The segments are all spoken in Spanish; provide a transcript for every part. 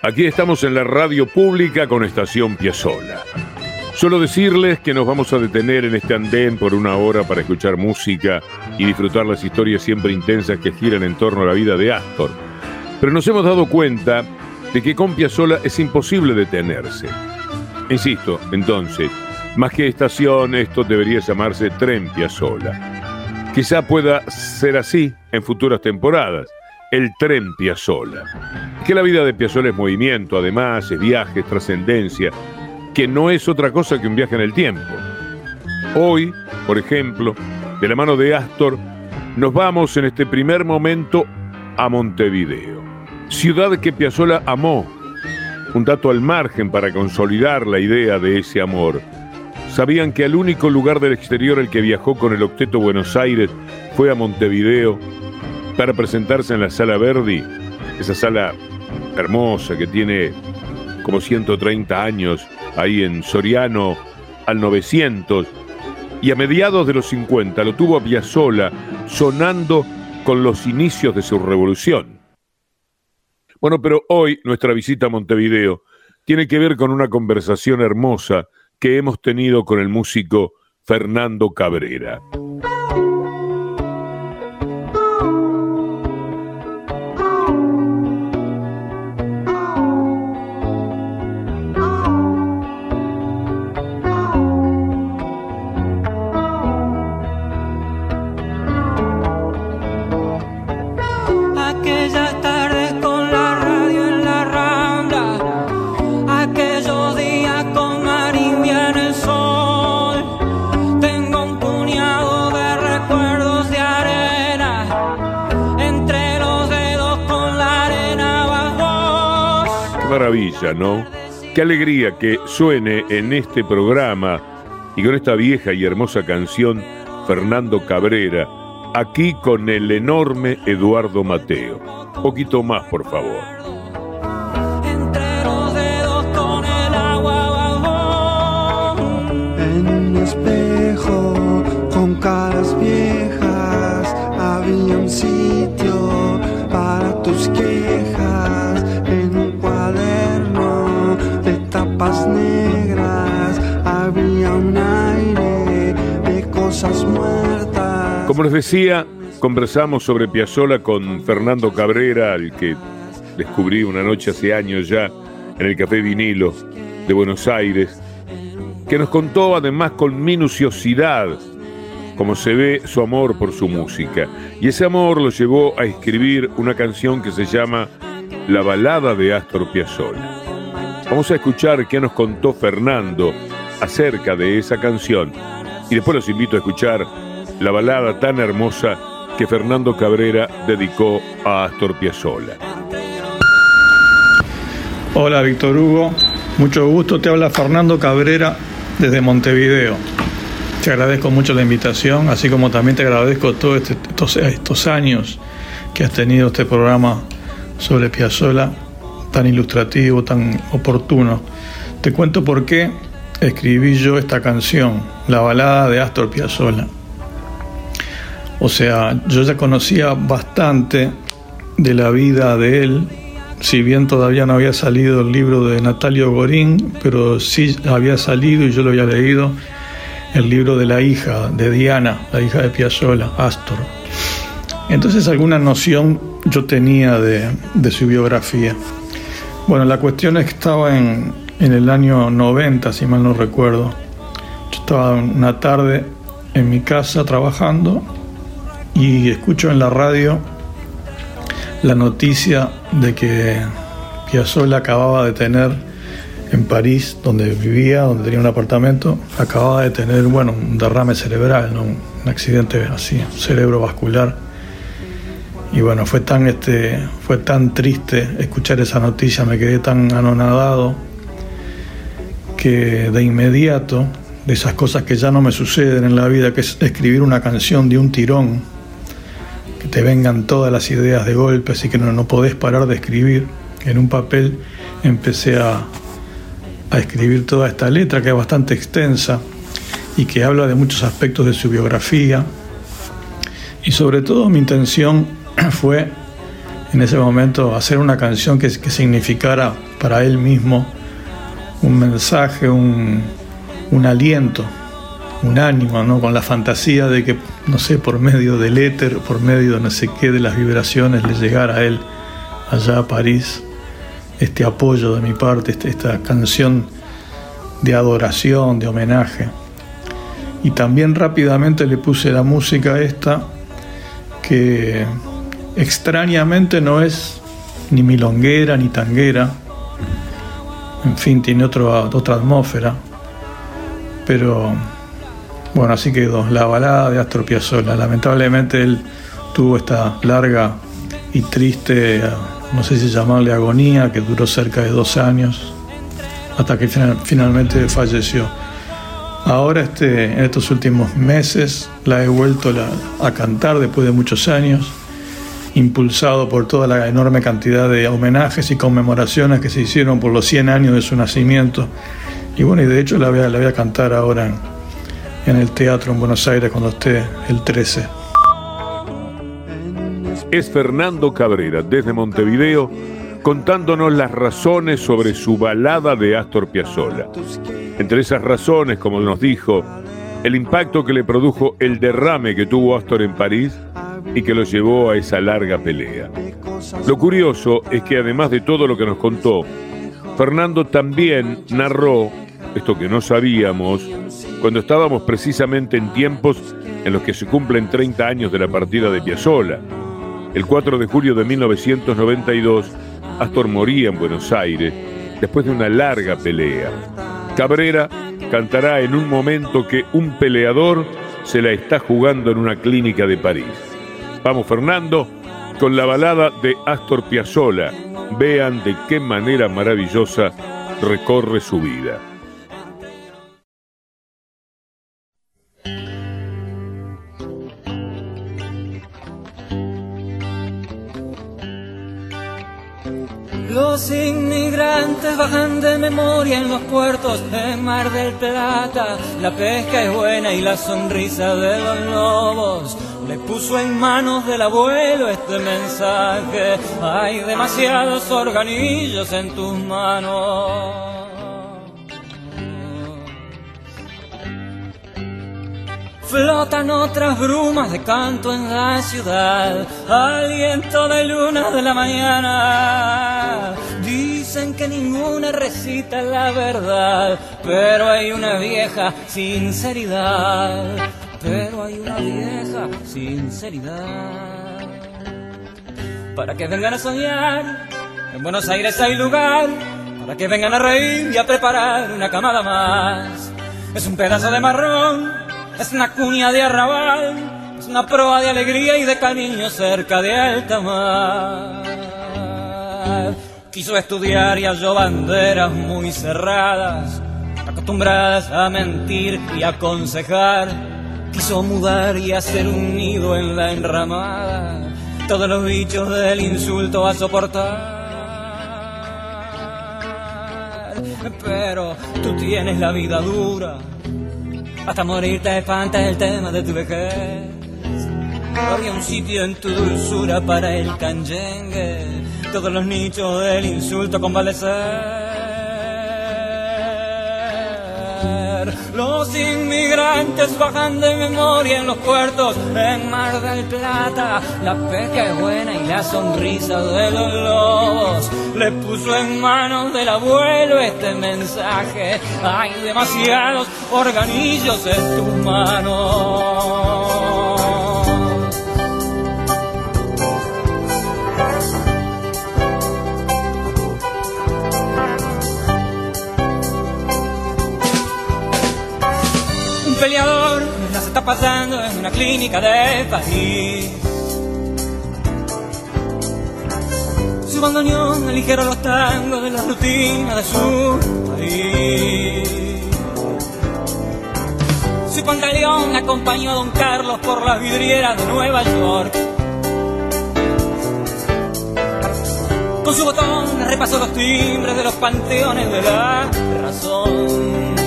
Aquí estamos en la radio pública con Estación Piazzola. Solo decirles que nos vamos a detener en este andén por una hora para escuchar música y disfrutar las historias siempre intensas que giran en torno a la vida de Astor. Pero nos hemos dado cuenta de que con Piazzola es imposible detenerse. Insisto, entonces, más que estación, esto debería llamarse Tren Piazzola. Quizá pueda ser así en futuras temporadas, el tren Piazzola. Que la vida de Piazzola es movimiento, además, es viaje, es trascendencia, que no es otra cosa que un viaje en el tiempo. Hoy, por ejemplo, de la mano de Astor, nos vamos en este primer momento a Montevideo, ciudad que Piazzola amó. Un dato al margen para consolidar la idea de ese amor sabían que el único lugar del exterior al que viajó con el Octeto Buenos Aires fue a Montevideo para presentarse en la Sala Verdi, esa sala hermosa que tiene como 130 años ahí en Soriano al 900 y a mediados de los 50 lo tuvo a Piazzolla sonando con los inicios de su revolución. Bueno, pero hoy nuestra visita a Montevideo tiene que ver con una conversación hermosa que hemos tenido con el músico Fernando Cabrera. ¿No? Qué alegría que suene en este programa y con esta vieja y hermosa canción Fernando Cabrera, aquí con el enorme Eduardo Mateo. Un poquito más, por favor. Como les decía, conversamos sobre Piazzola con Fernando Cabrera, al que descubrí una noche hace años ya en el Café Vinilo de Buenos Aires, que nos contó además con minuciosidad cómo se ve su amor por su música. Y ese amor lo llevó a escribir una canción que se llama La balada de Astor Piazzolla. Vamos a escuchar qué nos contó Fernando acerca de esa canción y después los invito a escuchar la balada tan hermosa que Fernando Cabrera dedicó a Astor Piazzolla. Hola Víctor Hugo, mucho gusto, te habla Fernando Cabrera desde Montevideo. Te agradezco mucho la invitación, así como también te agradezco todos este, estos, años que has tenido este programa sobre Piazzolla tan ilustrativo, tan oportuno. Te cuento por qué escribí yo esta canción, la balada de Astor Piazzolla. O sea, yo ya conocía bastante de la vida de él, si bien todavía no había salido el libro de Natalio Gorín, pero sí había salido y yo lo había leído, el libro de la hija, de Diana, la hija de Piazzolla, Astor. Entonces alguna noción yo tenía de, de su biografía. Bueno, la cuestión es que estaba en, el año 90, si mal no recuerdo. Yo estaba una tarde en mi casa trabajando y escucho en la radio la noticia de que Piazzolla acababa de tener en París, donde vivía, donde tenía un apartamento, acababa de tener, bueno, un derrame cerebral, ¿no? un accidente así, cerebrovascular. Y bueno, fue tan, este, fue tan triste escuchar esa noticia, me quedé tan anonadado que de inmediato, de esas cosas que ya no me suceden en la vida, que es escribir una canción de un tirón, te vengan todas las ideas de golpe, así que no, no podés parar de escribir, en un papel empecé a, a escribir toda esta letra que es bastante extensa y que habla de muchos aspectos de su biografía. Y sobre todo mi intención fue en ese momento hacer una canción que, que significara para él mismo un mensaje, un, un aliento, un ánimo, ¿no? con la fantasía de que, no sé, por medio del éter, por medio de no sé qué, de las vibraciones, le llegara a él allá a París este apoyo de mi parte, este, esta canción de adoración, de homenaje. Y también rápidamente le puse la música esta, que extrañamente no es ni milonguera ni tanguera, en fin, tiene otra atmósfera, pero bueno, así quedó, la balada de Astor Piazzolla. Lamentablemente él tuvo esta larga y triste no sé si llamarle agonía, que duró cerca de dos años, hasta que finalmente falleció. Ahora, este, en estos últimos meses, la he vuelto a cantar después de muchos años, impulsado por toda la enorme cantidad de homenajes y conmemoraciones que se hicieron por los 100 años de su nacimiento. Y bueno, y de hecho la voy a, la voy a cantar ahora en, en el teatro en Buenos Aires cuando esté el 13 es Fernando Cabrera desde Montevideo contándonos las razones sobre su balada de Astor Piazzolla. Entre esas razones, como nos dijo, el impacto que le produjo el derrame que tuvo Astor en París y que lo llevó a esa larga pelea. Lo curioso es que además de todo lo que nos contó, Fernando también narró, esto que no sabíamos, cuando estábamos precisamente en tiempos en los que se cumplen 30 años de la partida de Piazzolla el 4 de julio de 1992, Astor moría en Buenos Aires después de una larga pelea. Cabrera cantará en un momento que un peleador se la está jugando en una clínica de París. Vamos Fernando con la balada de Astor Piazzolla. Vean de qué manera maravillosa recorre su vida. Inmigrantes bajan de memoria en los puertos de Mar del Plata. La pesca es buena y la sonrisa de los lobos le puso en manos del abuelo este mensaje. Hay demasiados organillos en tus manos. Flotan otras brumas de canto en la ciudad, aliento de luna de la mañana. Dicen que ninguna recita la verdad, pero hay una vieja sinceridad. Pero hay una vieja sinceridad. Para que vengan a soñar, en Buenos Aires hay lugar. Para que vengan a reír y a preparar una camada más. Es un pedazo de marrón es una cuña de arrabal, es una proa de alegría y de cariño cerca de alta mar. Quiso estudiar y halló banderas muy cerradas, acostumbradas a mentir y aconsejar. Quiso mudar y hacer un nido en la enramada, todos los bichos del insulto a soportar. Pero tú tienes la vida dura hasta morir te espanta el tema de tu vejez. Había un sitio en tu dulzura para el canyengue, todos los nichos del insulto convalecer. Los inmigrantes bajan de memoria en los puertos en Mar del Plata. La pesca es buena y la sonrisa de los lobos le puso en manos del abuelo este mensaje. Hay demasiados organillos en tus manos. Pasando en una clínica de París. Su bandoneón ligero los tangos de la rutina de su país. Su pantaleón acompañó a Don Carlos por las vidrieras de Nueva York. Con su botón repasó los timbres de los panteones de la razón.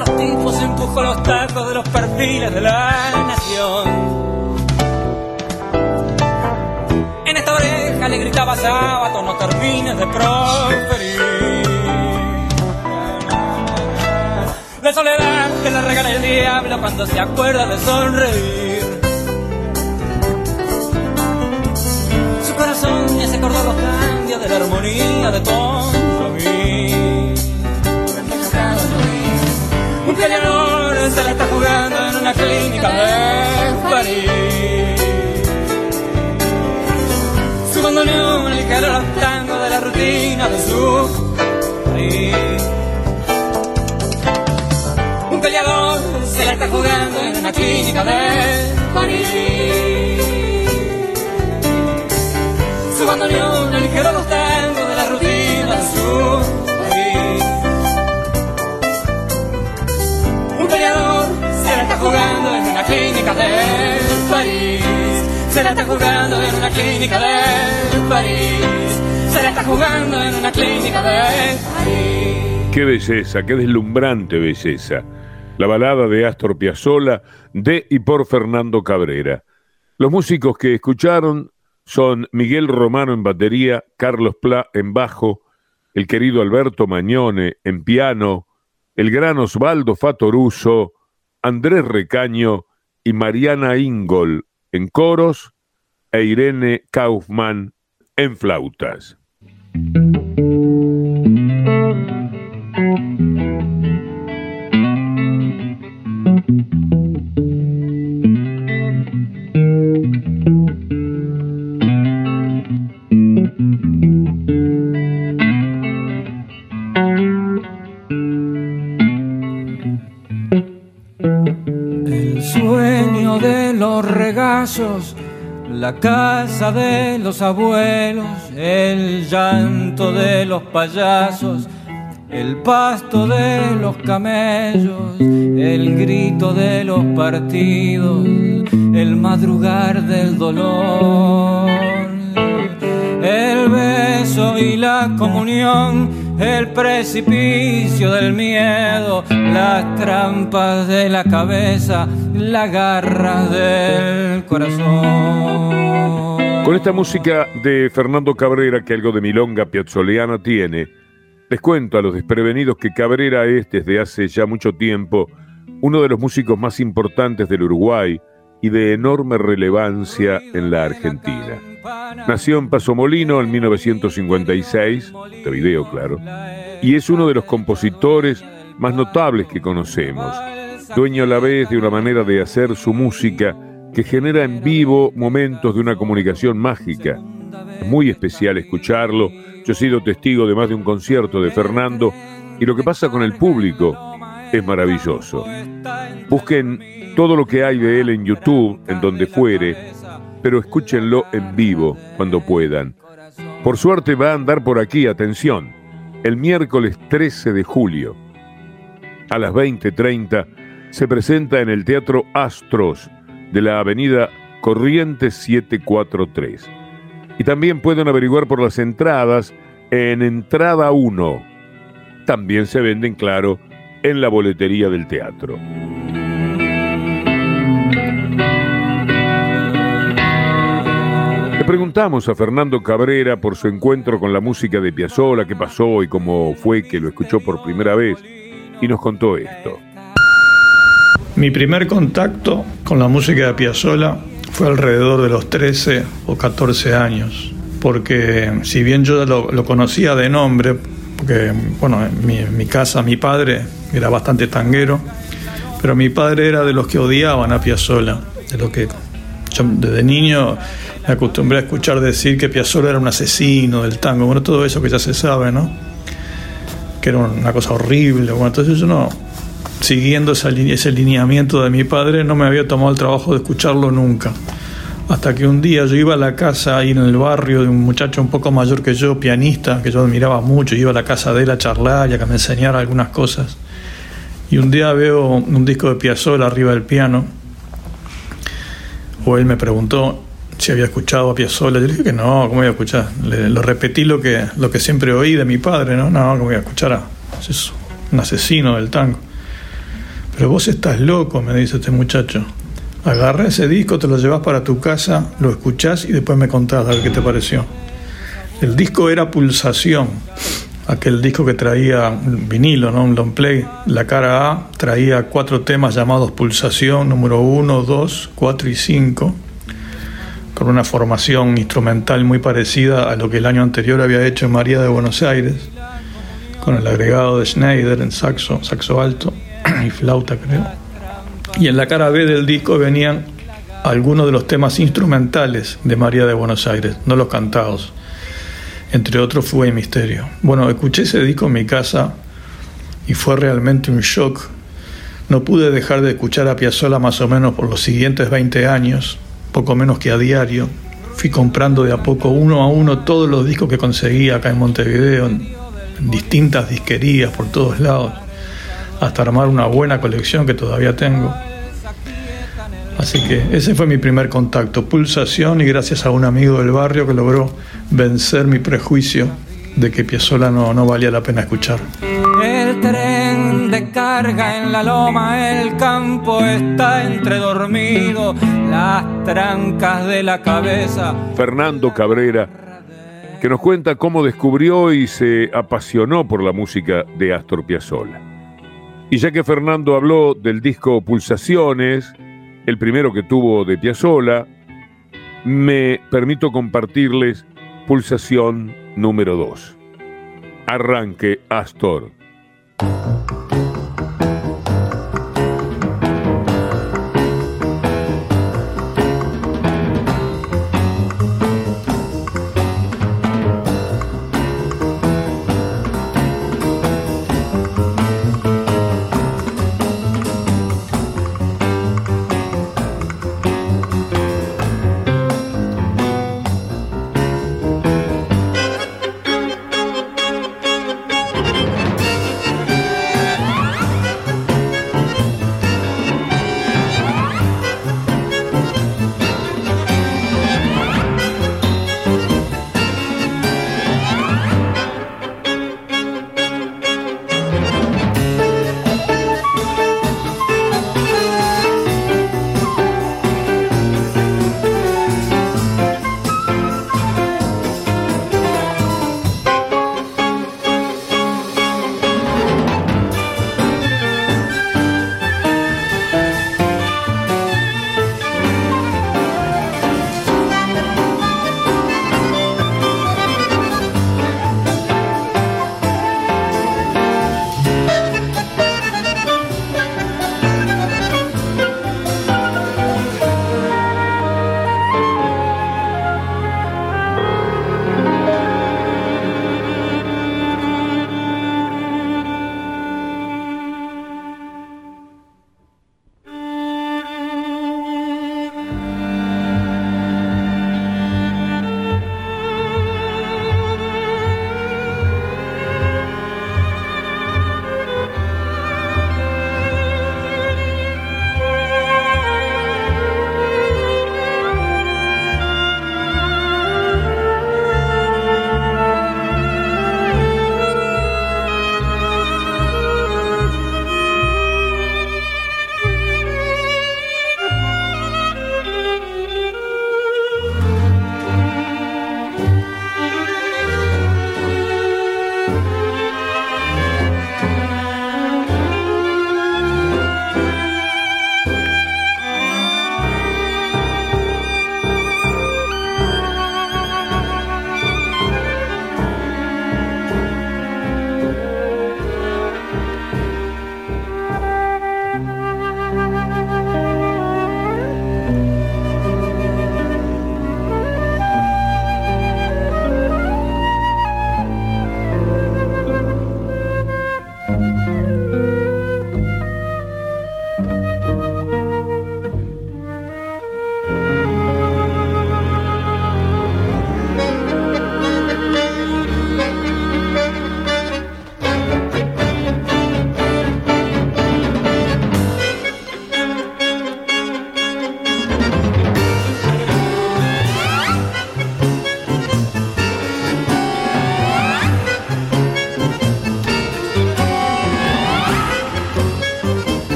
Otros tipos empujó los tacos de los perfiles de la nación. En esta oreja le gritaba sábado, no termines de proferir. La soledad que le regala el diablo cuando se acuerda de sonreír. Su corazón ya se acordó los cambios de la armonía de todo peleador se la está jugando en una clínica de París. Su bandoneón ligero los tangos de la rutina de su país. Un peleador se la está jugando en una clínica de París. Su bandoneón ligero los tangos de la rutina de su se Se la está jugando en una clínica de París. Se la está jugando en una clínica de París. Qué belleza, qué deslumbrante belleza. La balada de Astor Piazzolla de y por Fernando Cabrera. Los músicos que escucharon son Miguel Romano en batería, Carlos Pla en bajo, el querido Alberto Mañone en piano, el gran Osvaldo Fatoruso, Andrés Recaño y Mariana Ingol en coros e Irene Kaufman en flautas. La casa de los abuelos, el llanto de los payasos, el pasto de los camellos, el grito de los partidos, el madrugar del dolor, el beso y la comunión el precipicio del miedo, las trampas de la cabeza, la garra del corazón. Con esta música de Fernando Cabrera, que algo de milonga piazzoleana tiene, les cuento a los desprevenidos que Cabrera es desde hace ya mucho tiempo uno de los músicos más importantes del Uruguay y de enorme relevancia en la Argentina. Nació en Pasomolino en 1956, de video claro, y es uno de los compositores más notables que conocemos. Dueño a la vez de una manera de hacer su música que genera en vivo momentos de una comunicación mágica. Es muy especial escucharlo. Yo he sido testigo de más de un concierto de Fernando y lo que pasa con el público es maravilloso. Busquen todo lo que hay de él en YouTube, en donde fuere, pero escúchenlo en vivo cuando puedan. Por suerte va a andar por aquí, atención, el miércoles 13 de julio. A las 20:30 se presenta en el Teatro Astros de la Avenida Corrientes 743. Y también pueden averiguar por las entradas en Entrada 1. También se venden, claro, en la boletería del teatro. Preguntamos a Fernando Cabrera por su encuentro con la música de Piazzolla, qué pasó y cómo fue que lo escuchó por primera vez, y nos contó esto. Mi primer contacto con la música de Piazzolla fue alrededor de los 13 o 14 años, porque si bien yo lo, conocía de nombre, porque bueno, en mi, casa mi padre era bastante tanguero, pero mi padre era de los que odiaban a Piazzolla, de lo que yo desde niño me acostumbré a escuchar decir que Piazzolla era un asesino del tango, bueno, todo eso que ya se sabe, ¿no? Que era una cosa horrible, bueno, entonces yo no, siguiendo ese lineamiento de mi padre, no me había tomado el trabajo de escucharlo nunca. Hasta que un día yo iba a la casa ahí en el barrio de un muchacho un poco mayor que yo, pianista, que yo admiraba mucho, iba a la casa de él a charlar y a que me enseñara algunas cosas. Y un día veo un disco de Piazzolla arriba del piano, él me preguntó, si había escuchado a Piazzolla. Yo dije que no, ¿cómo voy a escuchar? Le, lo repetí lo que, lo que siempre oí de mi padre, ¿no? No, ¿cómo voy a escuchar a es un asesino del tango? Pero vos estás loco, me dice este muchacho. Agarra ese disco, te lo llevas para tu casa, lo escuchás y después me contás a ver qué te pareció. El disco era Pulsación, aquel disco que traía vinilo, ¿no? un long play. La cara A traía cuatro temas llamados Pulsación, número 1, 2, 4 y 5 con una formación instrumental muy parecida a lo que el año anterior había hecho en María de Buenos Aires, con el agregado de Schneider en saxo, saxo alto y flauta creo. Y en la cara B del disco venían algunos de los temas instrumentales de María de Buenos Aires, no los cantados. Entre otros Fue Misterio. Bueno, escuché ese disco en mi casa y fue realmente un shock. No pude dejar de escuchar a Piazzolla más o menos por los siguientes 20 años poco menos que a diario. Fui comprando de a poco, uno a uno, todos los discos que conseguía acá en Montevideo, en, distintas disquerías por todos lados, hasta armar una buena colección que todavía tengo. Así que ese fue mi primer contacto, pulsación y gracias a un amigo del barrio que logró vencer mi prejuicio de que Piazzolla no, no valía la pena escuchar. El tren de carga en la loma, el campo está entre dormido, las trancas de la cabeza. Fernando Cabrera, que nos cuenta cómo descubrió y se apasionó por la música de Astor Piazzolla. Y ya que Fernando habló del disco Pulsaciones, el primero que tuvo de Piazzolla, me permito compartirles Pulsación número 2. Arranque Astor.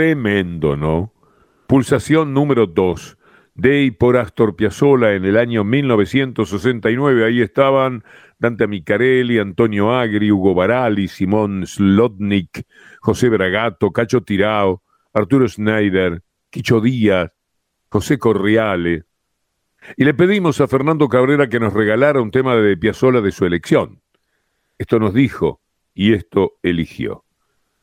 Tremendo, ¿no? Pulsación número 2 de y por Astor Piazzolla en el año 1969. Ahí estaban Dante Micarelli, Antonio Agri, Hugo Barali, Simón Slotnik, José Bragato, Cacho Tirao, Arturo Schneider, Quicho Díaz, José Corriale. Y le pedimos a Fernando Cabrera que nos regalara un tema de Piazzolla de su elección. Esto nos dijo y esto eligió.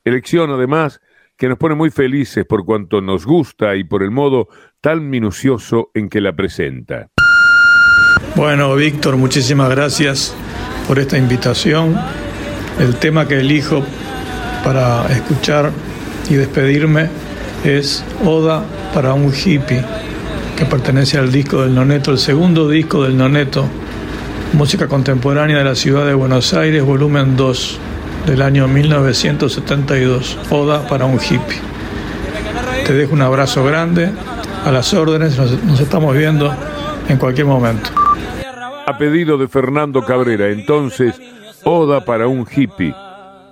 Elección, además, que nos pone muy felices por cuanto nos gusta y por el modo tan minucioso en que la presenta. Bueno, Víctor, muchísimas gracias por esta invitación. El tema que elijo para escuchar y despedirme es Oda para un hippie, que pertenece al disco del Noneto, el segundo disco del Noneto, música contemporánea de la ciudad de Buenos Aires, volumen 2 del año 1972, Oda para un hippie. Te dejo un abrazo grande, a las órdenes, nos, estamos viendo en cualquier momento. A pedido de Fernando Cabrera, entonces, Oda para un hippie,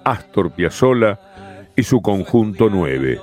Astor Piazzolla y su conjunto 9.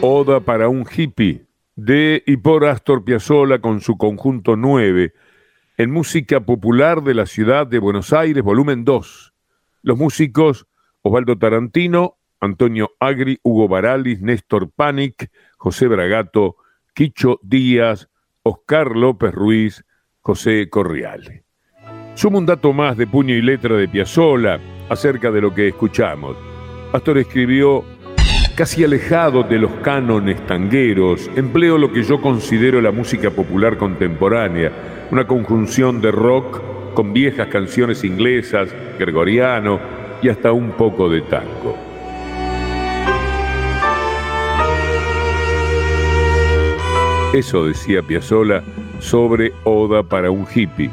Oda para un hippie de y por Astor Piazzolla con su conjunto 9 en música popular de la ciudad de Buenos Aires, volumen 2. Los músicos Osvaldo Tarantino, Antonio Agri, Hugo Baralis, Néstor Panic, José Bragato, Quicho Díaz, Oscar López Ruiz, José Corriale. Sumo un dato más de puño y letra de Piazzolla acerca de lo que escuchamos. Pastor escribió, casi alejado de los cánones tangueros, empleo lo que yo considero la música popular contemporánea, una conjunción de rock con viejas canciones inglesas, gregoriano y hasta un poco de tango. Eso decía Piazzolla sobre Oda para un hippie.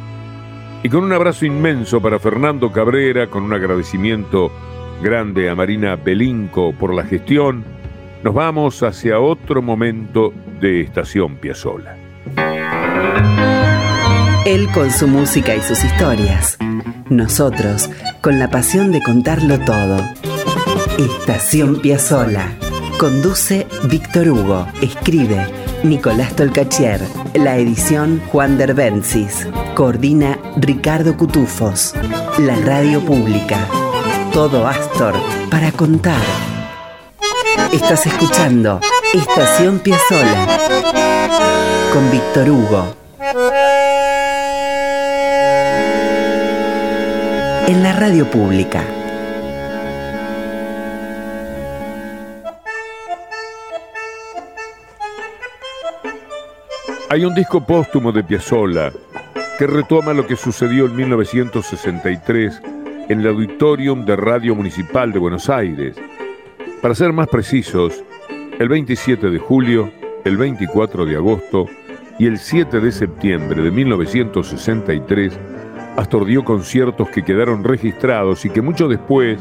Y con un abrazo inmenso para Fernando Cabrera, con un agradecimiento grande a Marina Belinco por la gestión, nos vamos hacia otro momento de Estación Piazzola. Él con su música y sus historias. Nosotros con la pasión de contarlo todo. Estación Piazzola. Conduce Víctor Hugo. Escribe Nicolás Tolcachier. La edición Juan Derbencis. Coordina Ricardo Cutufos. La radio pública. Todo Astor para contar. Estás escuchando Estación Piazzola con Víctor Hugo. En la radio pública. Hay un disco póstumo de Piazzolla que retoma lo que sucedió en 1963 en el Auditorium de Radio Municipal de Buenos Aires. Para ser más precisos, el 27 de julio, el 24 de agosto y el 7 de septiembre de 1963, Astor dio conciertos que quedaron registrados y que mucho después,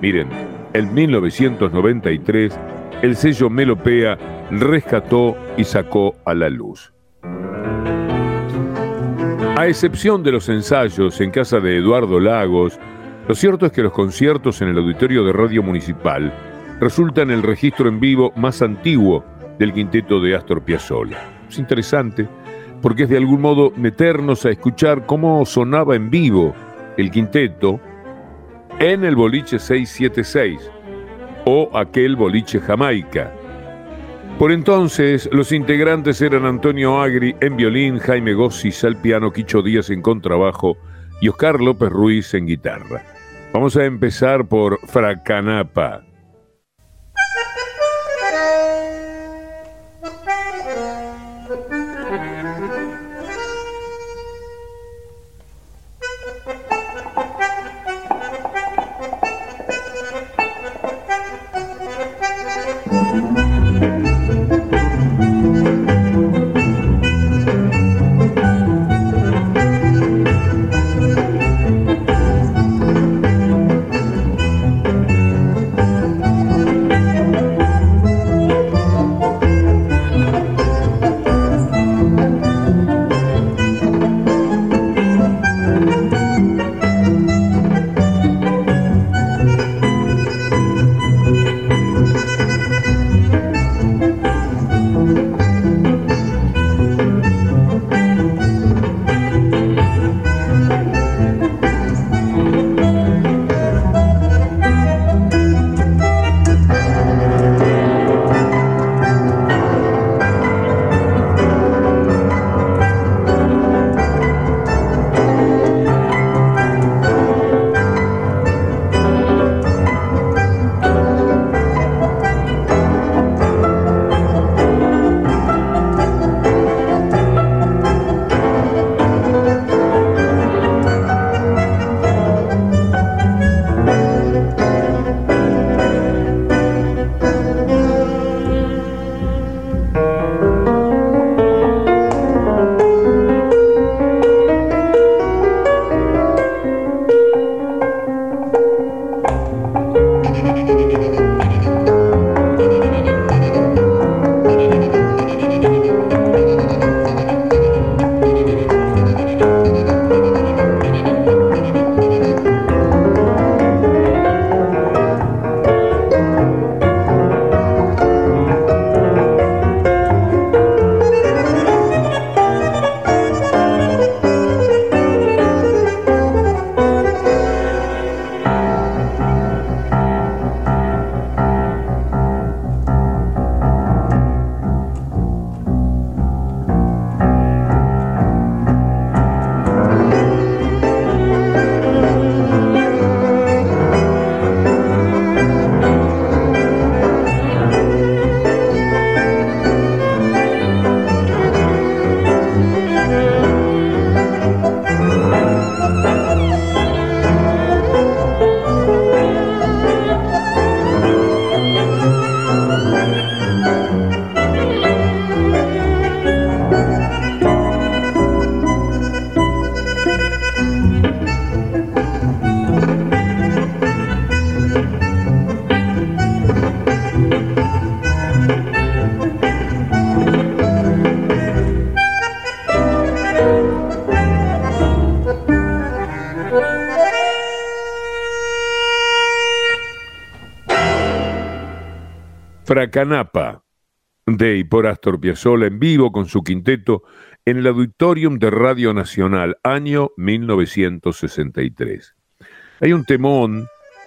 miren, en 1993, el sello Melopea rescató y sacó a la luz. A excepción de los ensayos en casa de Eduardo Lagos, lo cierto es que los conciertos en el auditorio de Radio Municipal resultan el registro en vivo más antiguo del quinteto de Astor Piazzolla. Es interesante porque es de algún modo meternos a escuchar cómo sonaba en vivo el quinteto en el boliche 676 o aquel boliche Jamaica por entonces, los integrantes eran Antonio Agri en violín, Jaime Gossis al piano, Quicho Díaz en contrabajo y Oscar López Ruiz en guitarra. Vamos a empezar por Fracanapa. Fracanapa, de y por Astor Piazzolla en vivo con su quinteto en el Auditorium de Radio Nacional, año 1963. Hay un temón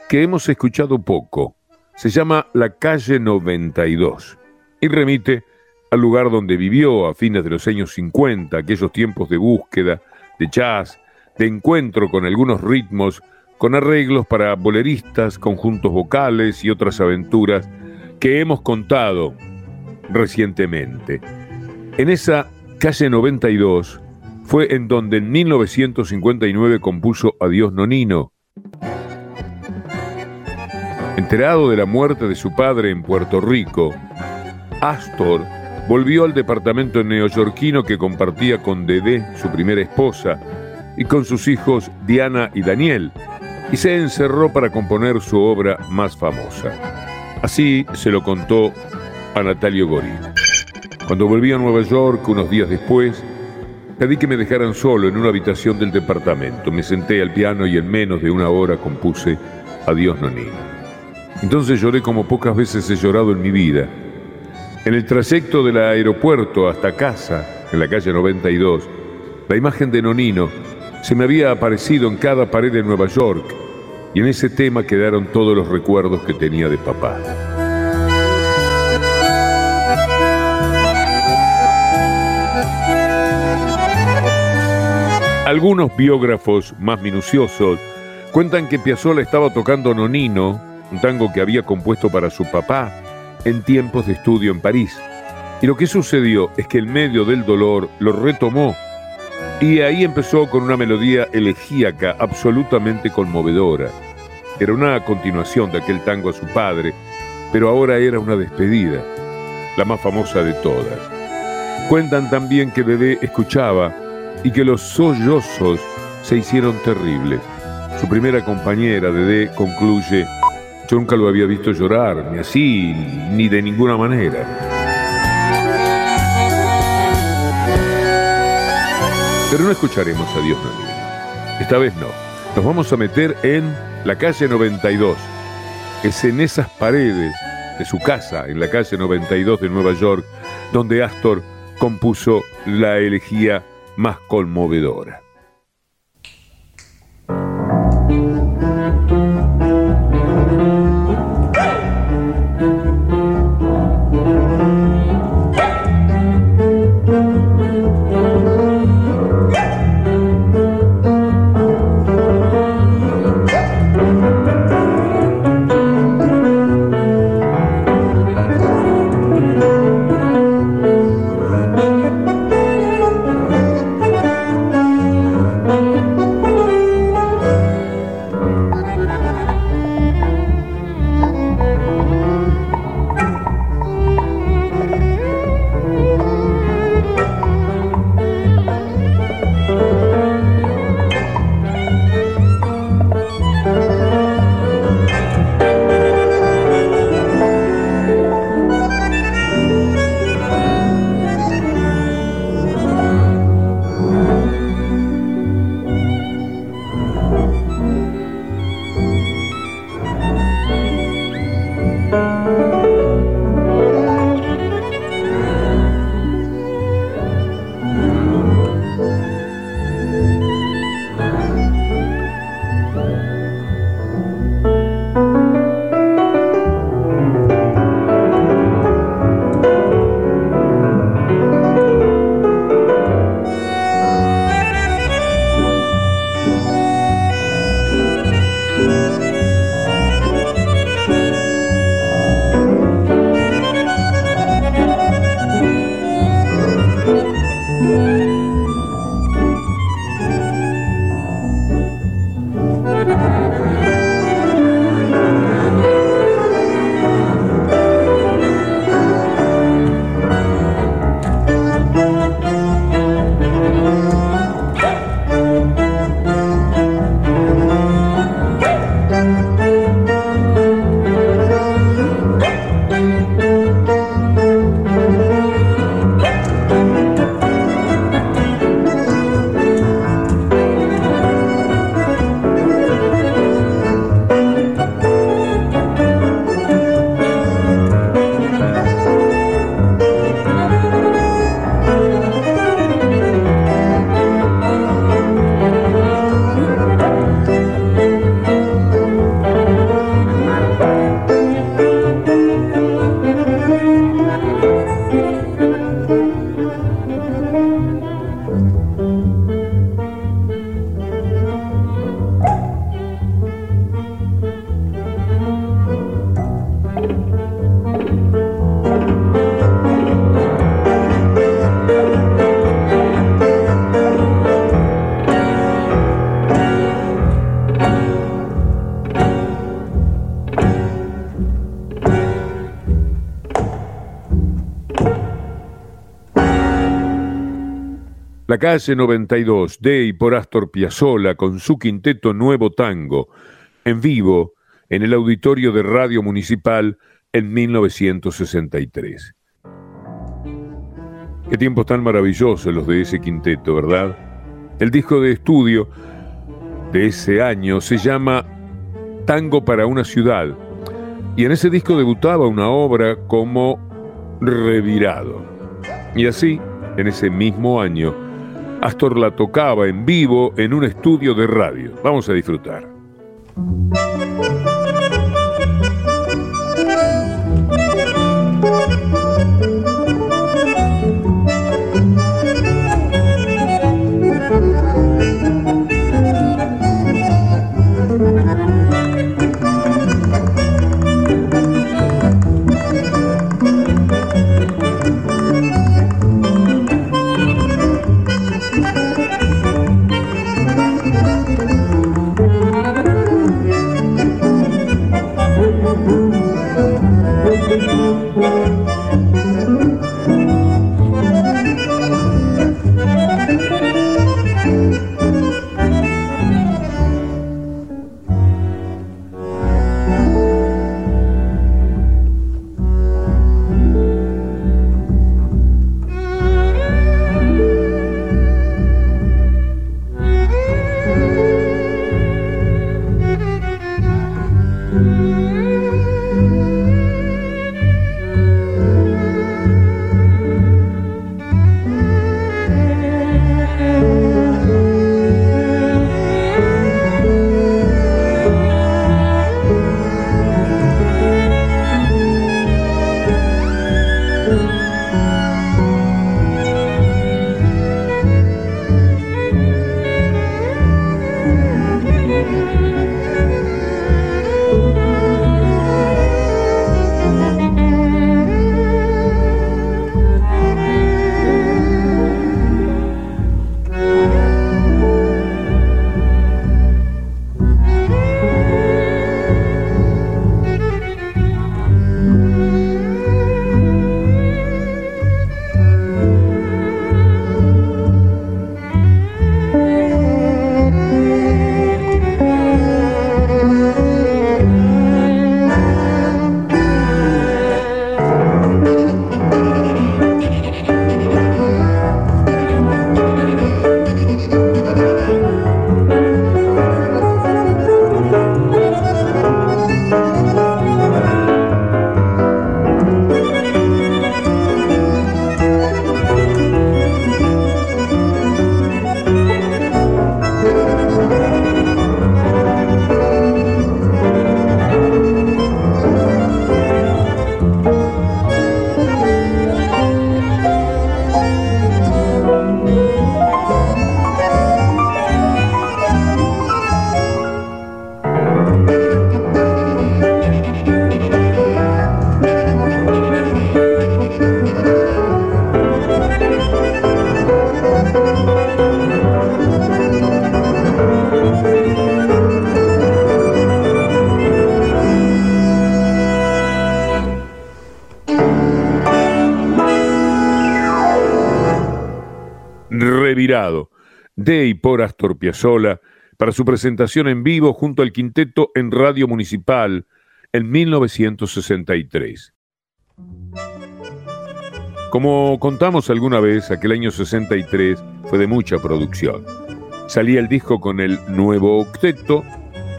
que hemos escuchado poco. Se llama La Calle 92 y remite al lugar donde vivió a fines de los años 50, aquellos tiempos de búsqueda, de jazz, de encuentro con algunos ritmos, con arreglos para boleristas, conjuntos vocales y otras aventuras que hemos contado recientemente. En esa calle 92 fue en donde en 1959 compuso Adiós Nonino. Enterado de la muerte de su padre en Puerto Rico, Astor volvió al departamento neoyorquino que compartía con Dedé, su primera esposa, y con sus hijos Diana y Daniel, y se encerró para componer su obra más famosa. Así se lo contó a Natalio Gorín. Cuando volví a Nueva York unos días después, pedí que me dejaran solo en una habitación del departamento. Me senté al piano y en menos de una hora compuse Adiós Nonino. Entonces lloré como pocas veces he llorado en mi vida. En el trayecto del aeropuerto hasta casa, en la calle 92, la imagen de Nonino se me había aparecido en cada pared de Nueva York y en ese tema quedaron todos los recuerdos que tenía de papá. Algunos biógrafos más minuciosos cuentan que Piazzolla estaba tocando Nonino, un tango que había compuesto para su papá en tiempos de estudio en París. Y lo que sucedió es que en medio del dolor lo retomó y ahí empezó con una melodía elegíaca absolutamente conmovedora. Era una continuación de aquel tango a su padre, pero ahora era una despedida, la más famosa de todas. Cuentan también que Bebé escuchaba y que los sollozos se hicieron terribles. Su primera compañera, Dede, concluye, yo nunca lo había visto llorar, ni así, ni de ninguna manera. Pero no escucharemos a Dios Nonino. Esta vez no. Nos vamos a meter en la calle 92. Es en esas paredes de su casa, en la calle 92 de Nueva York, donde Astor compuso la elegía más conmovedora. La calle 92 de y por Astor Piazzolla con su quinteto Nuevo Tango, en vivo en el auditorio de Radio Municipal en 1963. Qué tiempos tan maravillosos los de ese quinteto, ¿verdad? El disco de estudio de ese año se llama Tango para una ciudad. Y en ese disco debutaba una obra como Revirado. Y así, en ese mismo año, Astor la tocaba en vivo en un estudio de radio. Vamos a disfrutar. De y por Astor Piazzolla para su presentación en vivo junto al quinteto en Radio Municipal en 1963. Como contamos alguna vez, aquel año 63 fue de mucha producción. Salía el disco con el nuevo octeto,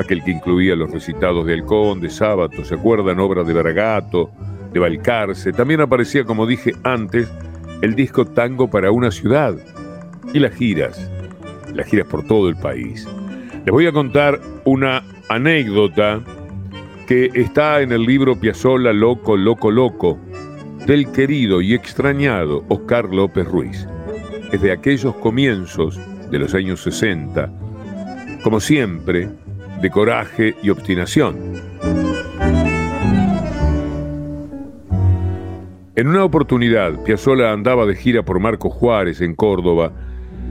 aquel que incluía los recitados de Halcón, de Sábato, ¿se acuerdan? Obras de Bragato, de Balcarce. También aparecía, como dije antes, el disco Tango para una ciudad y las giras las giras por todo el país. Les voy a contar una anécdota que está en el libro Piazzolla Loco, Loco, Loco, del querido y extrañado Oscar López Ruiz. Es de aquellos comienzos de los años 60, como siempre, de coraje y obstinación. En una oportunidad, Piazzolla andaba de gira por Marco Juárez en Córdoba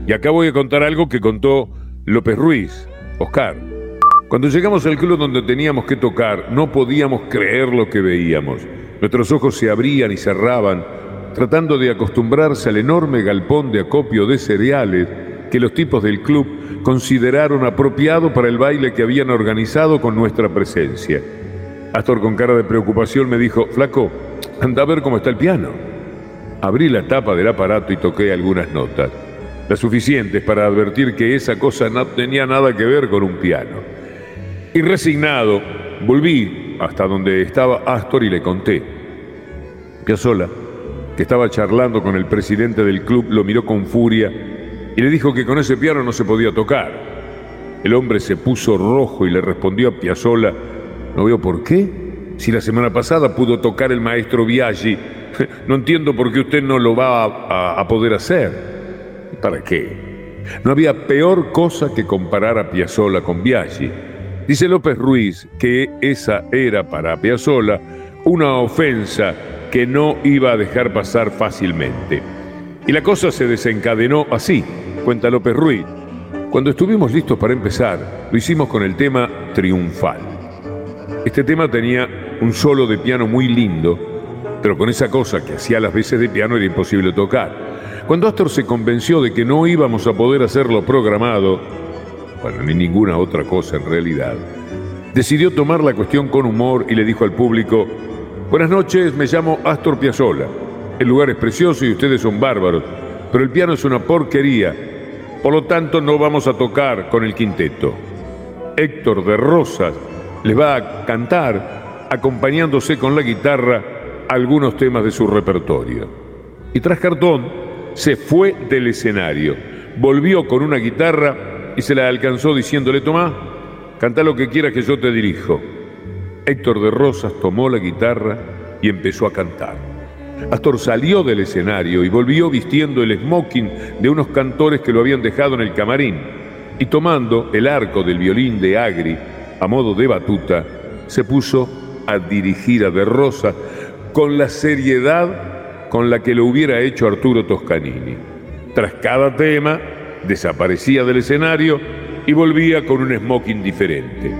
y acá voy a contar algo que contó López Ruiz, Oscar. Cuando llegamos al club donde teníamos que tocar, no podíamos creer lo que veíamos. Nuestros ojos se abrían y cerraban tratando de acostumbrarse al enorme galpón de acopio de cereales que los tipos del club consideraron apropiado para el baile que habían organizado con nuestra presencia. Astor con cara de preocupación me dijo, flaco, anda a ver cómo está el piano. Abrí la tapa del aparato y toqué algunas notas, las suficientes para advertir que esa cosa no tenía nada que ver con un piano. Y resignado, volví hasta donde estaba Astor y le conté. Piazzolla, que estaba charlando con el presidente del club, lo miró con furia y le dijo que con ese piano no se podía tocar. El hombre se puso rojo y le respondió a Piazzolla, no veo por qué. Si la semana pasada pudo tocar el maestro Biaggi, no entiendo por qué usted no lo va a, a poder hacer. ¿Para qué? No había peor cosa que comparar a Piazzolla con Biaggi. Dice López Ruiz que esa era para Piazzolla una ofensa que no iba a dejar pasar fácilmente. Y la cosa se desencadenó así, cuenta López Ruiz. Cuando estuvimos listos para empezar, lo hicimos con el tema Triunfal. Este tema tenía un solo de piano muy lindo, pero con esa cosa que hacía las veces de piano era imposible tocar. Cuando Astor se convenció de que no íbamos a poder hacerlo programado, bueno, ni ninguna otra cosa en realidad, decidió tomar la cuestión con humor y le dijo al público, Buenas noches, me llamo Astor Piazzolla. El lugar es precioso y ustedes son bárbaros, pero el piano es una porquería. Por lo tanto, no vamos a tocar con el quinteto. Héctor de Rosas les va a cantar, acompañándose con la guitarra, algunos temas de su repertorio. Y tras cartón, se fue del escenario, volvió con una guitarra y se la alcanzó diciéndole, Tomás, canta lo que quieras que yo te dirijo. Héctor de Rosas tomó la guitarra y empezó a cantar. Astor salió del escenario y volvió vistiendo el smoking de unos cantores que lo habían dejado en el camarín y tomando el arco del violín de Agri a modo de batuta, se puso a dirigir a De Rosas con la seriedad con la que lo hubiera hecho Arturo Toscanini. Tras cada tema, desaparecía del escenario y volvía con un smoking diferente.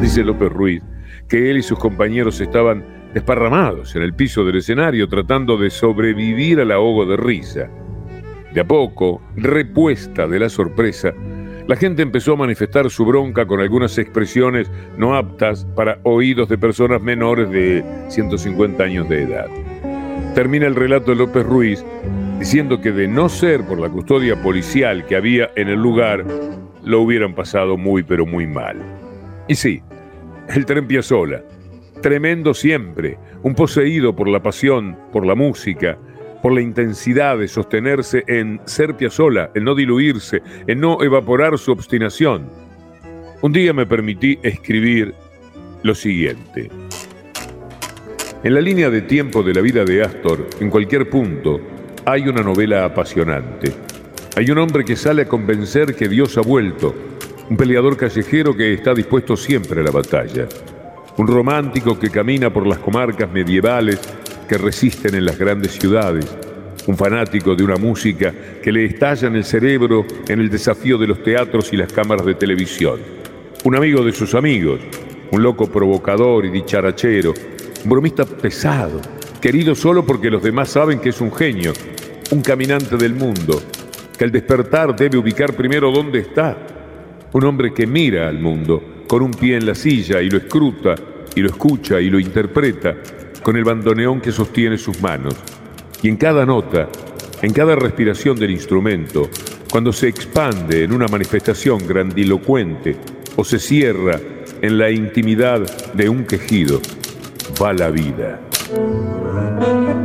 Dice López Ruiz que él y sus compañeros estaban desparramados en el piso del escenario tratando de sobrevivir al ahogo de risa. De a poco, repuesta de la sorpresa, la gente empezó a manifestar su bronca con algunas expresiones no aptas para oídos de personas menores de 150 años de edad. Termina el relato de López Ruiz diciendo que de no ser por la custodia policial que había en el lugar, lo hubieran pasado muy pero muy mal. Y sí, el tren sola, tremendo siempre, un poseído por la pasión, por la música, por la intensidad de sostenerse en ser sola, en no diluirse, en no evaporar su obstinación. Un día me permití escribir lo siguiente. En la línea de tiempo de la vida de Astor, en cualquier punto, hay una novela apasionante. Hay un hombre que sale a convencer que Dios ha vuelto, un peleador callejero que está dispuesto siempre a la batalla, un romántico que camina por las comarcas medievales que resisten en las grandes ciudades, un fanático de una música que le estalla en el cerebro en el desafío de los teatros y las cámaras de televisión, un amigo de sus amigos, un loco provocador y dicharachero, un bromista pesado, querido solo porque los demás saben que es un genio, un caminante del mundo, que al despertar debe ubicar primero dónde está, un hombre que mira al mundo con un pie en la silla y lo escruta y lo escucha y lo interpreta con el bandoneón que sostiene sus manos. Y en cada nota, en cada respiración del instrumento, cuando se expande en una manifestación grandilocuente o se cierra en la intimidad de un quejido, va la vida.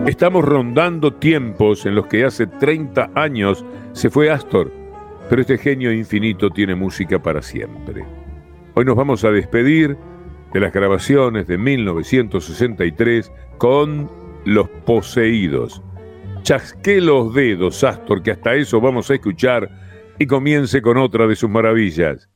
Estamos rondando tiempos en los que hace 30 años se fue Astor pero este genio infinito tiene música para siempre. Hoy nos vamos a despedir de las grabaciones de 1963 con Los Poseídos. Chasqué los dedos, Astor, que hasta eso vamos a escuchar y comience con otra de sus maravillas.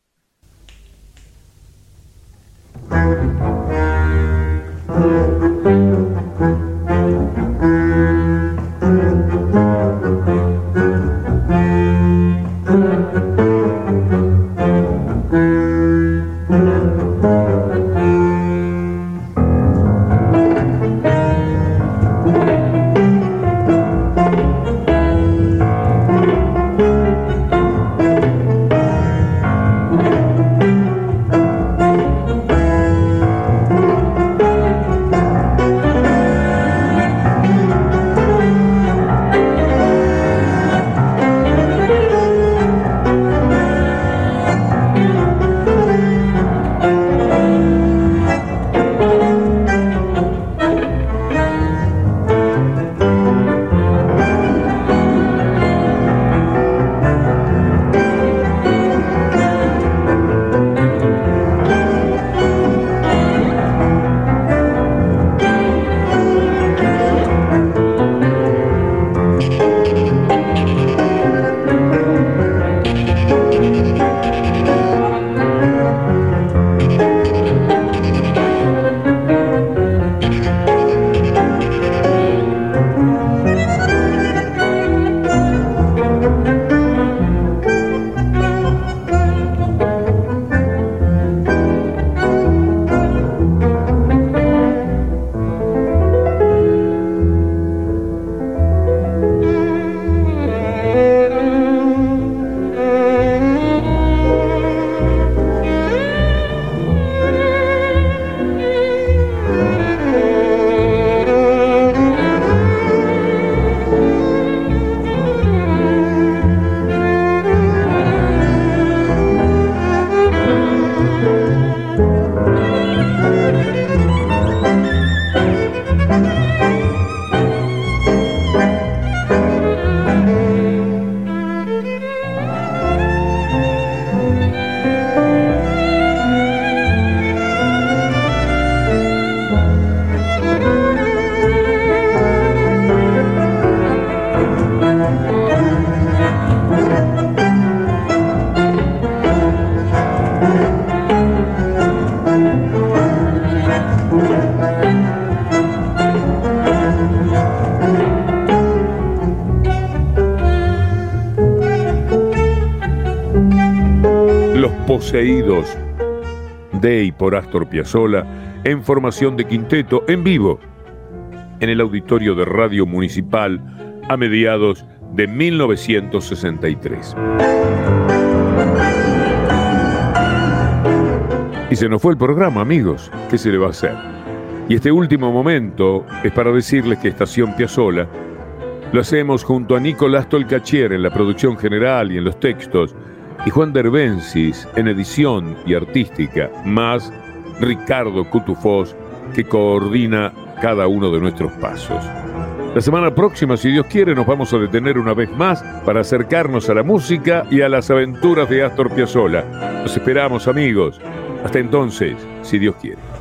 Y por Astor Piazzolla en formación de quinteto en vivo en el auditorio de Radio Municipal a mediados de 1963. Y se nos fue el programa, amigos. ¿Qué se le va a hacer? Y este último momento es para decirles que Estación Piazzola lo hacemos junto a Nicolás Tolcachier en la producción general y en los textos, y Juan Derbensis en edición y artística, más Ricardo Cutufós que coordina cada uno de nuestros pasos. La semana próxima, si Dios quiere, nos vamos a detener una vez más para acercarnos a la música y a las aventuras de Astor Piazzolla. Los esperamos, amigos. Hasta entonces, si Dios quiere.